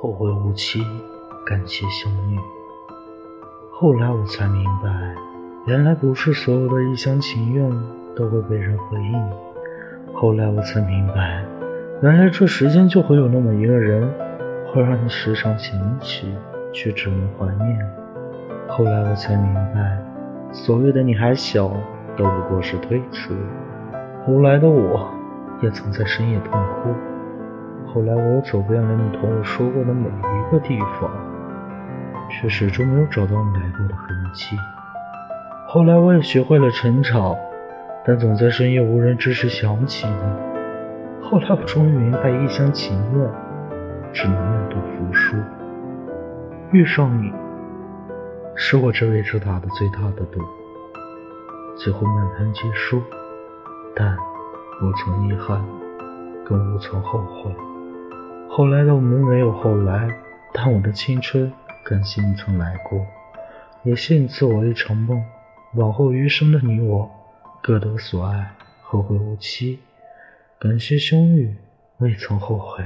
后会无期，感谢相遇。后来我才明白，原来不是所有的一厢情愿都会被人回应。后来我才明白，原来这世间就会有那么一个人，会让你时常想起，却只能怀念。后来我才明白，所谓的你还小，都不过是推辞。后来的我，也曾在深夜痛哭。后来我也走遍了你同我说过的每一个地方，却始终没有找到你来过的痕迹。后来我也学会了成长，但总在深夜无人之时想起你。后来我终于明白，一厢情愿只能愿赌服输。遇上你，是我这辈子打的最大的赌。最后满盘皆输，但无从遗憾，更无从后悔。后来的我们没有后来，但我的青春感谢你曾来过，也谢你赐我一场梦。往后余生的你我，各得所爱，后会无期。感谢相遇，未曾后悔。